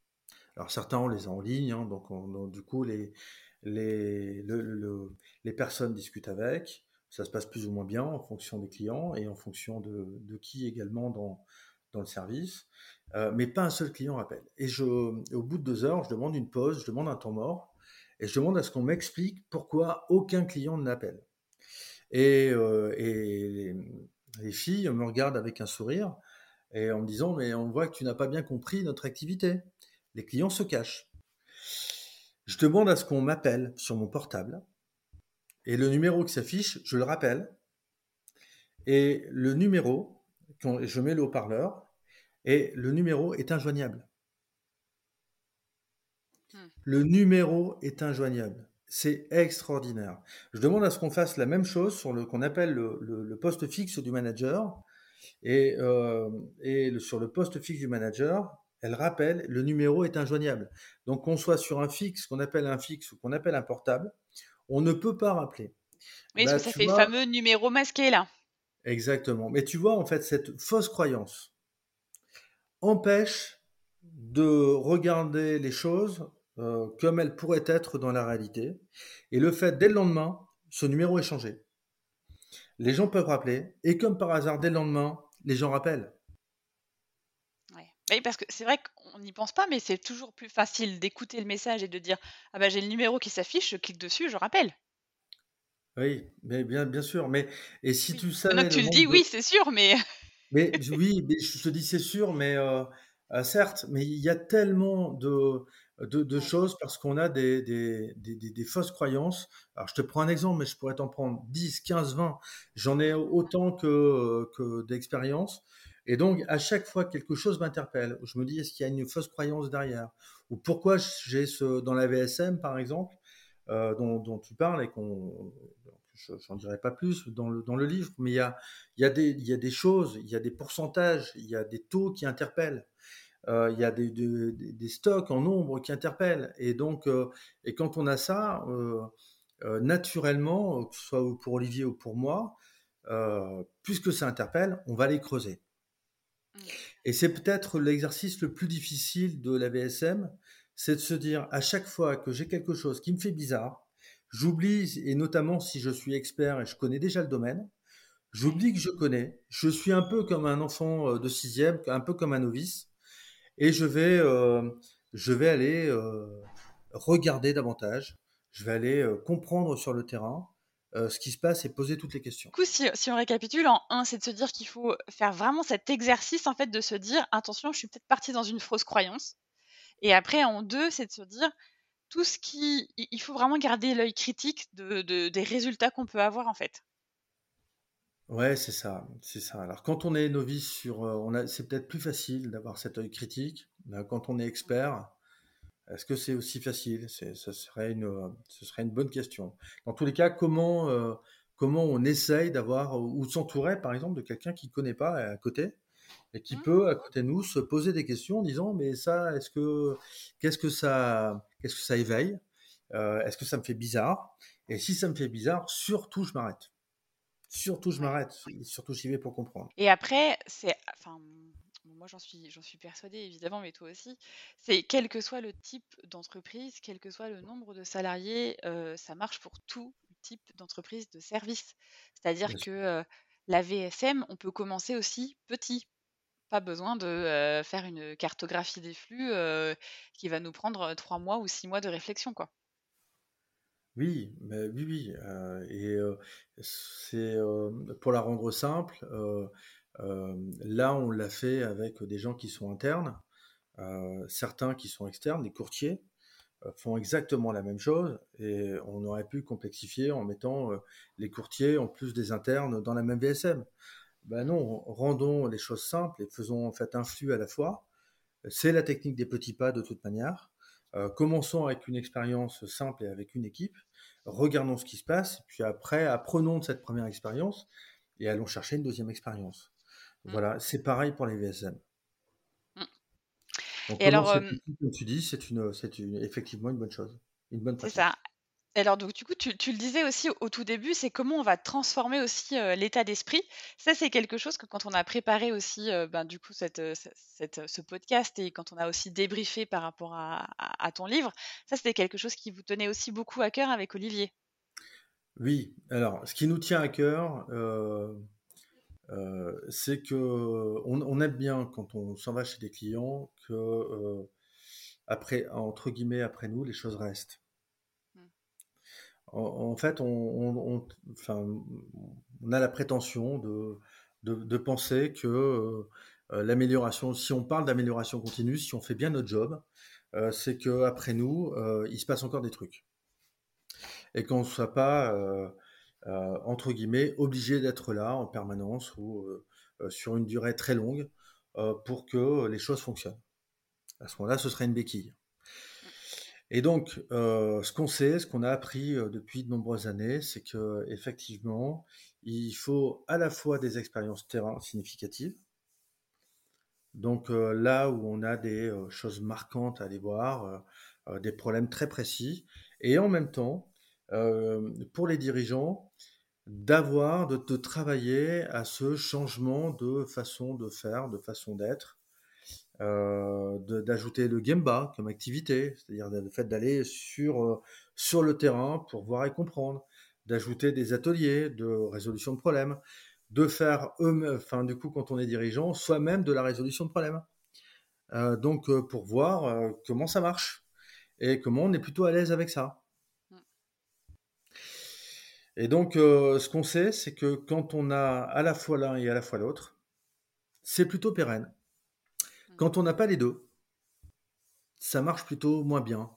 Alors certains, on les a en ligne, hein, donc, du coup, les, les, les personnes discutent avec, ça se passe plus ou moins bien en fonction des clients et en fonction de, de qui également dans, dans le service, euh, mais pas un seul client appelle. Et je, au bout de deux heures, je demande une pause, je demande un temps mort, et je demande à ce qu'on m'explique pourquoi aucun client n'appelle. Et, euh, et les, filles me regardent avec un sourire et en me disant mais on voit que tu n'as pas bien compris notre activité. Les clients se cachent. Je demande à ce qu'on m'appelle sur mon portable. Et le numéro qui s'affiche, je le rappelle. Et le numéro, je mets le haut-parleur, et le numéro est injoignable. Hmm. Le numéro est injoignable. C'est extraordinaire. Je demande à ce qu'on fasse la même chose sur le qu'on appelle le, poste fixe du manager. Et, euh, et sur le poste fixe du manager, elle rappelle, le numéro est injoignable. Donc qu'on soit sur un fixe, qu'on appelle un fixe ou qu'on appelle un portable, on ne peut pas rappeler. Oui, parce que ça fait le fameux numéro masqué là. Exactement. Mais tu vois, en fait, cette fausse croyance empêche de regarder les choses euh, comme elles pourraient être dans la réalité. Et le fait, dès le lendemain, ce numéro est changé. Les gens peuvent rappeler, et comme par hasard, dès le lendemain, les gens rappellent. Oui, parce que c'est vrai qu'on n'y pense pas, mais c'est toujours plus facile d'écouter le message et de dire ah bah j'ai le numéro qui s'affiche, je clique dessus, je rappelle. Oui, mais bien, bien sûr. Mais et si tu savais tu le dis, oui, c'est sûr, mais. Mais oui, mais je te dis c'est sûr, mais euh, euh, certes, mais il y a tellement de, de, choses parce qu'on a des, des, des, des, fausses croyances. Alors, je te prends un exemple, mais je pourrais t'en prendre 10, 15, 20. J'en ai autant que, que d'expérience. Et donc, à chaque fois, quelque chose m'interpelle. Je me dis, est-ce qu'il y a une fausse croyance derrière? Ou pourquoi j'ai ce, dans la VSM, par exemple, euh, dont, tu parles et qu'on, j'en dirai pas plus dans le, dans le livre, mais il y a, y, a y a des choses, il y a des pourcentages, il y a des taux qui interpellent. Euh, il y a des, des, stocks en nombre qui interpellent. Et donc, euh, et quand on a ça, naturellement, que ce soit pour Olivier ou pour moi, puisque ça interpelle, on va les creuser. Et c'est peut-être l'exercice le plus difficile de la VSM, c'est de se dire à chaque fois que j'ai quelque chose qui me fait bizarre, j'oublie, et notamment si je suis expert et je connais déjà le domaine, j'oublie que je connais, je suis un peu comme un enfant euh, de sixième, un peu comme un novice, et je vais, euh, je vais aller euh, regarder davantage, je vais aller comprendre sur le terrain, euh, ce qui se passe et poser toutes les questions. Du coup, si, on récapitule, en un, c'est de se dire qu'il faut faire vraiment cet exercice, en fait, de se dire, attention, je suis peut-être parti dans une fausse croyance. Et après, en deux, c'est de se dire, tout ce qui... Il faut vraiment garder l'œil critique de, des résultats qu'on peut avoir, en fait. Ouais, c'est ça, c'est ça. Alors quand on est novice sur, euh, on a, c'est peut-être plus facile d'avoir cet œil critique. Quand on est expert, Est-ce que c'est aussi facile? Ce, serait une, ce serait une bonne question. Dans tous les cas, comment, comment on essaye d'avoir, ou s'entourer par exemple de quelqu'un qui ne connaît pas à côté et qui mmh. peut à côté de nous se poser des questions en disant mais ça, est-ce que, qu'est-ce que ça, qu'est-ce que ça éveille? Est-ce que ça me fait bizarre? Et si ça me fait bizarre, surtout je m'arrête. Surtout je m'arrête. Surtout j'y vais pour comprendre. Et après, c'est, enfin, moi j'en suis, j'en suis persuadée évidemment, mais toi aussi, c'est quel que soit le type d'entreprise, quel que soit le nombre de salariés, euh, ça marche pour tout type d'entreprise de service. C'est-à-dire que euh, la VSM, on peut commencer aussi petit. Pas besoin de euh, faire une cartographie des flux qui va nous prendre trois mois ou six mois de réflexion, quoi. Oui, mais oui, oui. et c'est pour la rendre simple. là, on l'a fait avec des gens qui sont internes, certains qui sont externes, des courtiers font exactement la même chose et on aurait pu complexifier en mettant les courtiers en plus des internes dans la même VSM. Ben non, rendons les choses simples et faisons en fait un flux à la fois. C'est la technique des petits pas de toute manière. Commençons avec une expérience simple et avec une équipe. Regardons ce qui se passe, puis après, apprenons de cette première expérience et allons chercher une deuxième expérience. Mmh. Voilà, c'est pareil pour les VSM. Donc, et alors, comme tu dis, c'est une, une, effectivement une bonne chose, une bonne C'est ça. Alors, donc, du coup, tu, le disais aussi au, tout début, c'est comment on va transformer aussi l'état d'esprit. Ça, c'est quelque chose que quand on a préparé aussi, ben, du coup, cette, ce podcast et quand on a aussi débriefé par rapport à, ton livre, ça, c'était quelque chose qui vous tenait aussi beaucoup à cœur avec Olivier. Oui, alors, ce qui nous tient à cœur, euh, c'est que on, aime bien quand on s'en va chez des clients que euh, après entre guillemets après nous les choses restent. En, fait, on, a la prétention de, penser que euh, l'amélioration, si on parle d'amélioration continue, si on fait bien notre job, c'est que après nous, il se passe encore des trucs et qu'on ne soit pas euh, entre guillemets, obligé d'être là en permanence ou euh, euh, sur une durée très longue pour que les choses fonctionnent. À ce moment-là, ce serait une béquille. Et donc, ce qu'on sait, ce qu'on a appris depuis de nombreuses années, c'est que effectivement, il faut à la fois des expériences terrain significatives. Donc là où on a des choses marquantes à aller voir, des problèmes très précis, et en même temps, pour les dirigeants, d'avoir, de, travailler à ce changement de façon de faire, de façon d'être, euh, d'ajouter le Gemba comme activité, c'est-à-dire le fait d'aller sur, euh, sur le terrain pour voir et comprendre, d'ajouter des ateliers de résolution de problèmes, de faire eux enfin du coup quand on est dirigeant, soi-même de la résolution de problèmes. Euh, donc pour voir comment ça marche et comment on est plutôt à l'aise avec ça. Et donc, ce qu'on sait, c'est que quand on a à la fois l'un et à la fois l'autre, c'est plutôt pérenne. Quand on n'a pas les deux, ça marche plutôt moins bien.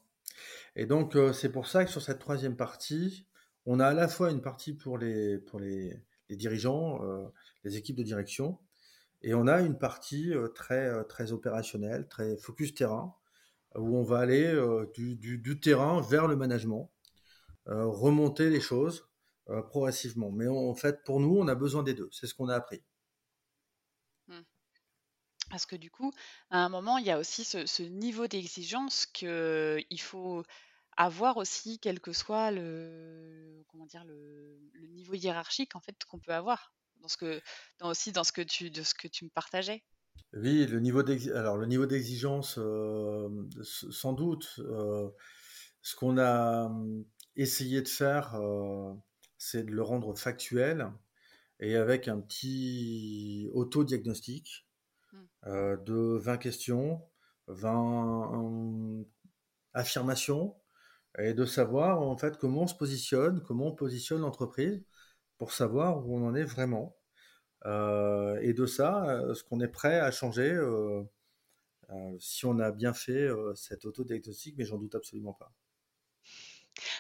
Et donc, euh, c'est pour ça que sur cette troisième partie, on a à la fois une partie pour les, dirigeants, euh, les équipes de direction, et on a une partie très, très opérationnelle, très focus terrain, où on va aller du, terrain vers le management, remonter les choses, euh, progressivement. Mais en fait, pour nous, on a besoin des deux. C'est ce qu'on a appris. Parce que du coup, à un moment, il y a aussi ce, niveau d'exigence qu'il faut avoir aussi, quel que soit le, comment dire, le, niveau hiérarchique en fait qu'on peut avoir. Dans ce que, dans aussi dans ce que tu, ce que tu me partageais. Oui, le niveau alors le niveau d'exigence, euh, sans doute. Euh, ce qu'on a hum, essayé de faire c'est de le rendre factuel et avec un petit auto-diagnostic. Euh, de 20 questions, 20 affirmations, et de savoir en fait comment on se positionne, comment on positionne l'entreprise pour savoir où on en est vraiment. Euh, et de ça, euh, ce qu'on est prêt à changer si on a bien fait cet auto-diagnostic, mais j'en doute absolument pas.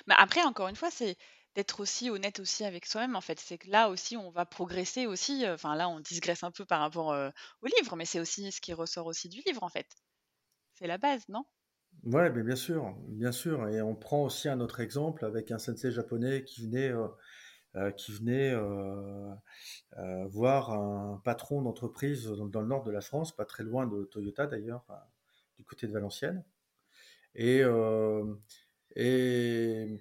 Mais après, encore une fois, c'est d'être aussi honnête aussi avec soi-même en fait. C'est que là aussi on va progresser aussi, enfin là on digresse un peu par rapport au livre, mais c'est aussi ce qui ressort aussi du livre en fait. C'est la base, non? Ouais, mais bien sûr, bien sûr. Et on prend aussi un autre exemple avec un sensei japonais qui venait, qui venait voir un patron d'entreprise dans, le nord de la France, pas très loin de Toyota d'ailleurs, du côté de Valenciennes. Et, et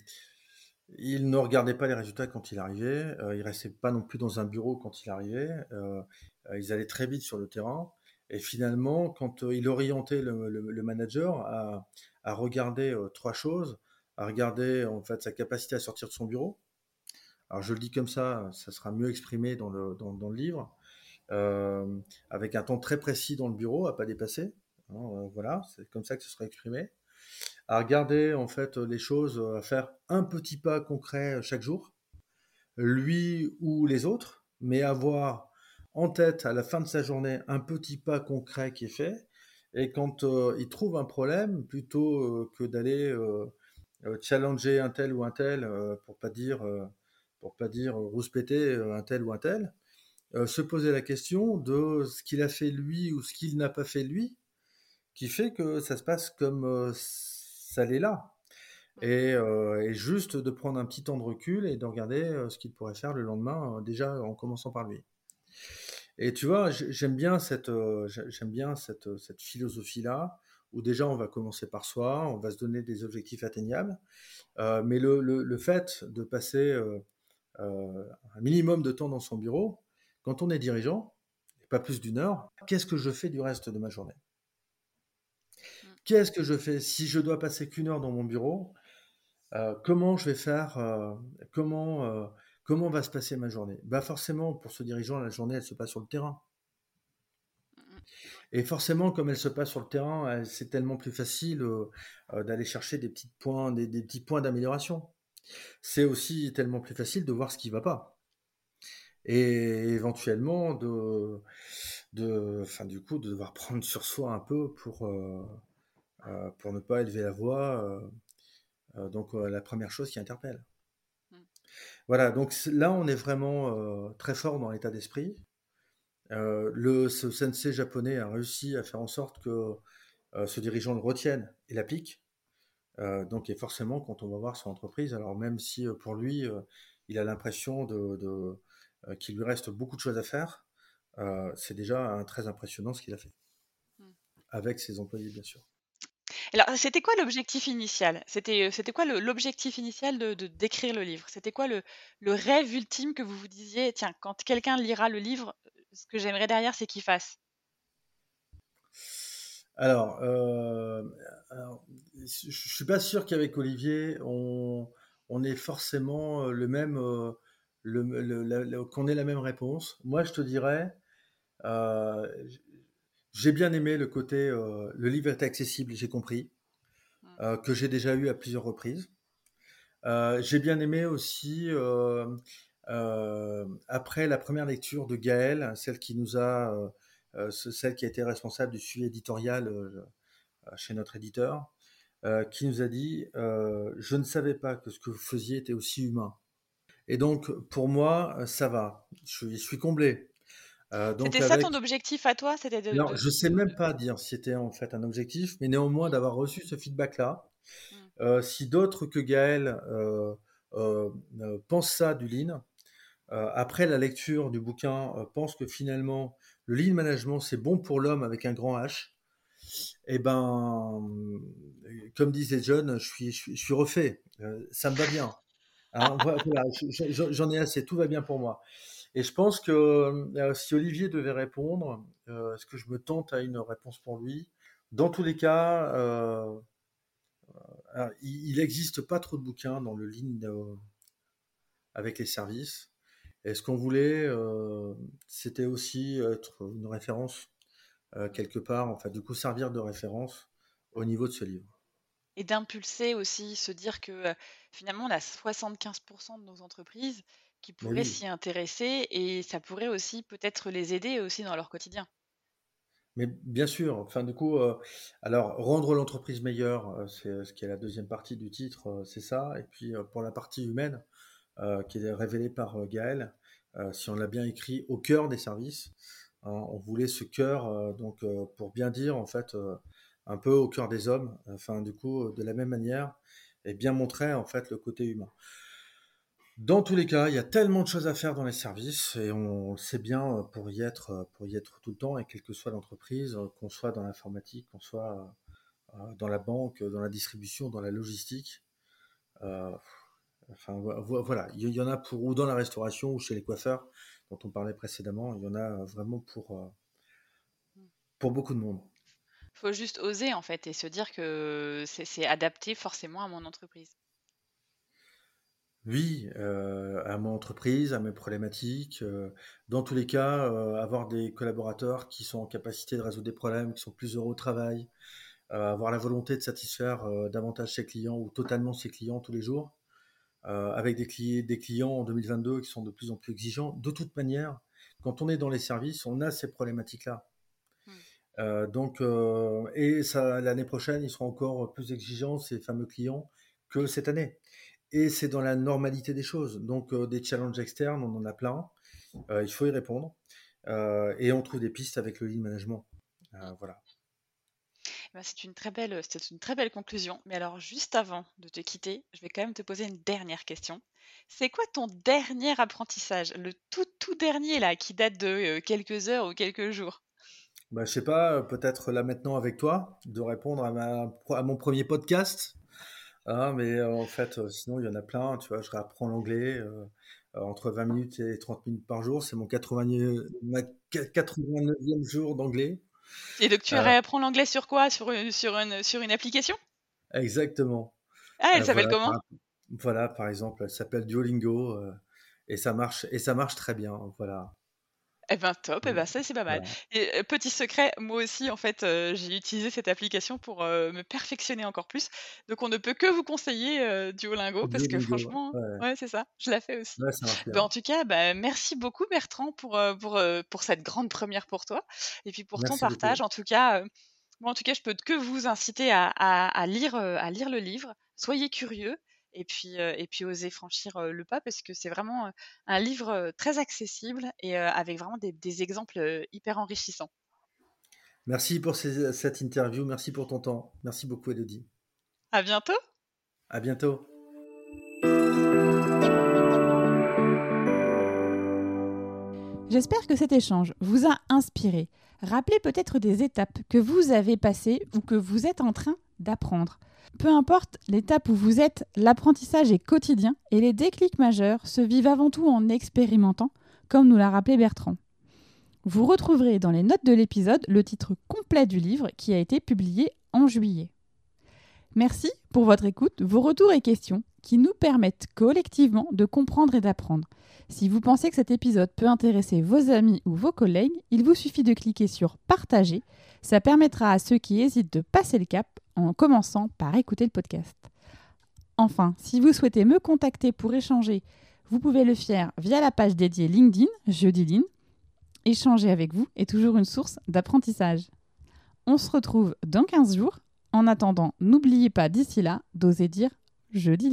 il ne regardait pas les résultats quand il arrivait, il restait pas non plus dans un bureau quand il arrivait, ils allaient très vite sur le terrain. Et finalement, quand il orientait le, manager à, regarder trois choses, à regarder en fait sa capacité à sortir de son bureau. Alors je le dis comme ça, ça sera mieux exprimé dans le, dans, le livre, avec un temps très précis dans le bureau, à pas dépasser. Hein, voilà, c'est comme ça que ce sera exprimé. À regarder en fait les choses, à faire un petit pas concret chaque jour, lui ou les autres, mais avoir en tête à la fin de sa journée un petit pas concret qui est fait. Et quand euh, il trouve un problème, plutôt euh, que d'aller euh, challenger un tel ou un tel, pour pas dire, pour pas dire rouspéter un tel ou un tel, se poser la question de ce qu'il a fait lui ou ce qu'il n'a pas fait lui, qui fait que ça se passe comme ça l'est là. Et, et, juste de prendre un petit temps de recul et de regarder ce qu'il pourrait faire le lendemain, déjà en commençant par lui. Et tu vois, j'aime bien cette, euh, j'aime bien cette, euh, cette philosophie-là, où déjà on va commencer par soi, on va se donner des objectifs atteignables, euh, mais le, le, fait de passer un minimum de temps dans son bureau, quand on est dirigeant, pas plus d'une heure, qu'est-ce que je fais du reste de ma journée? mmh. Qu'est-ce que je fais si je dois passer qu'une heure dans mon bureau Comment je vais faire Comment Comment va se passer ma journée? Bah Forcément, pour ce dirigeant, la journée, elle se passe sur le terrain. Et forcément, comme elle se passe sur le terrain, c'est tellement plus facile euh, euh, d'aller chercher des petits points, des, petits points d'amélioration. C'est aussi tellement plus facile de voir ce qui ne va pas. Et éventuellement de, de, du coup, de devoir prendre sur soi un peu pour, euh, pour ne pas élever la voix. donc la première chose qui interpelle. Voilà, donc là, on est vraiment euh, très fort dans l'état d'esprit. Euh, le ce sensei japonais a réussi à faire en sorte que euh, ce dirigeant le retienne et l'applique. donc, et forcément, quand on va voir son entreprise, alors même si pour lui, il a l'impression de, qu'il lui reste beaucoup de choses à faire, c'est déjà très impressionnant ce qu'il a fait. Mmh. Avec ses employés, bien sûr. Alors, c'était quoi l'objectif initial? C'était, c'était quoi l'objectif initial de d'écrire le livre? C'était quoi le rêve ultime que vous vous disiez: «Tiens, quand quelqu'un lira le livre, ce que j'aimerais derrière, c'est qu'il fasse»? Alors, euh, je suis pas sûr qu'avec Olivier, on ait forcément, le même, le qu'on ait la même réponse. Moi, je te dirais, euh, j'ai bien aimé le côté, euh, le livre est accessible, j'ai compris, euh, que j'ai déjà eu à plusieurs reprises. Euh, j'ai bien aimé aussi, après la première lecture de Gaël, celle qui nous a, celle qui a été responsable du suivi éditorial chez notre éditeur, qui nous a dit Je ne savais pas que ce que vous faisiez était aussi humain. Et donc, pour moi, ça va. Je, je suis comblé. Euh, c'était ça ton objectif à toi C'était de, ne je sais même pas dire si c'était en fait un objectif, mais néanmoins d'avoir reçu ce feedback-là. Mmh. Euh, si d'autres que Gaël euh, pensent ça du lean, après la lecture du bouquin, pensent que finalement le lean management c'est bon pour l'homme avec un grand H, et eh ben, comme disait John, je suis, je suis, refait. ça me va bien. Hein, voilà, j'en ai assez, tout va bien pour moi. Et je pense que euh, si Olivier devait répondre, euh, est-ce que je me tente à une réponse pour lui? Dans tous les cas, euh, il n'existe pas trop de bouquins dans le ligne avec les services. Et ce qu'on voulait, c'était aussi être une référence quelque part, enfin, du coup, servir de référence au niveau de ce livre. Et d'impulser aussi, se dire que finalement, on a 75% de nos entreprises qui pourraient s'y intéresser et ça pourrait aussi peut-être les aider aussi dans leur quotidien. Mais bien sûr, enfin du coup, euh, alors rendre l'entreprise meilleure, euh, c'est euh, ce qui est la deuxième partie du titre, c'est ça. Et puis pour la partie humaine, qui est révélée par Gaël, si on l'a bien écrit, au cœur des services, hein, on voulait ce cœur, donc pour bien dire en fait, un peu au cœur des hommes, enfin du coup de la même manière, et bien montrer en fait le côté humain. Dans tous les cas, il y a tellement de choses à faire dans les services et on le sait bien pour y être, pour y être tout le temps et quelle que soit l'entreprise, qu'on soit dans l'informatique, qu'on soit dans la banque, dans la distribution, dans la logistique. enfin voilà, il y en a pour ou dans la restauration ou chez les coiffeurs dont on parlait précédemment, il y en a vraiment pour pour beaucoup de monde. Il faut juste oser en fait et se dire que c'est adapté forcément à mon entreprise. Oui, euh, à mon entreprise, à mes problématiques. Euh, dans tous les cas, euh, avoir des collaborateurs qui sont en capacité de résoudre des problèmes, qui sont plus heureux au travail, avoir la volonté de satisfaire davantage ses clients ou totalement ses clients tous les jours, avec des, des clients en 2022 qui sont de plus en plus exigeants. De toute manière, quand on est dans les services, on a ces problématiques-là. Mmh. donc, et ça, l'année prochaine, ils seront encore plus exigeants, ces fameux clients, que cette année et c'est dans la normalité des choses. Donc euh, des challenges externes, on en a plein. Euh, il faut y répondre. Euh, et on trouve des pistes avec le lead management. voilà. Eh ben, c'est une très belle, c'est une très belle conclusion. Mais alors, juste avant de te quitter, je vais quand même te poser une dernière question. C'est quoi ton dernier apprentissage, le tout tout dernier là, qui date de quelques heures ou quelques jours? Bah, je sais pas, peut-être là maintenant avec toi, de répondre à, ma, à mon premier podcast. Ah, mais euh, en fait, euh, sinon, il y en a plein. Tu vois, je réapprends l'anglais euh, entre 20 minutes et 30 minutes par jour. C'est mon 89, 89e jour d'anglais. Et donc, tu réapprends l'anglais sur quoi? Sur une, sur, une, sur une application? Exactement. Ah, elle s'appelle comment? Voilà, par exemple, elle s'appelle Duolingo et ça marche et ça marche très bien. Voilà. Eh ben top, eh ben ça c'est pas mal. Et petit secret, moi aussi en fait, j'ai utilisé cette application pour me perfectionner encore plus. Donc on ne peut que vous conseiller Duolingo parce que franchement, ouais, c'est ça, je l'ai fait aussi. Ben, en tout cas, bah, merci beaucoup Bertrand pour, pour, pour cette grande première pour toi et puis pour ton partage. En tout cas, moi en tout cas, je peux que vous inciter à, à lire, à lire le livre. Soyez curieux et puis, et puis oser franchir le pas parce que c'est vraiment un livre très accessible et avec vraiment des, exemples hyper enrichissants. Merci pour cette interview, merci pour ton temps. Merci beaucoup Elodie. À bientôt. À bientôt. J'espère que cet échange vous a inspiré. Rappelez peut-être des étapes que vous avez passées ou que vous êtes en train d'apprendre. Peu importe l'étape où vous êtes, l'apprentissage est quotidien et les déclics majeurs se vivent avant tout en expérimentant, comme nous l'a rappelé Bertrand. Vous retrouverez dans les notes de l'épisode le titre complet du livre qui a été publié en juillet. Merci pour votre écoute, vos retours et questions qui nous permettent collectivement de comprendre et d'apprendre. Si vous pensez que cet épisode peut intéresser vos amis ou vos collègues, il vous suffit de cliquer sur Partager. Ça permettra à ceux qui hésitent de passer le cap en commençant par écouter le podcast. Enfin, si vous souhaitez me contacter pour échanger, vous pouvez le faire via la page dédiée LinkedIn, Jeudi Échanger avec vous est toujours une source d'apprentissage. On se retrouve dans 15 jours. En attendant, n'oubliez pas d'ici là d'oser dire Jeudi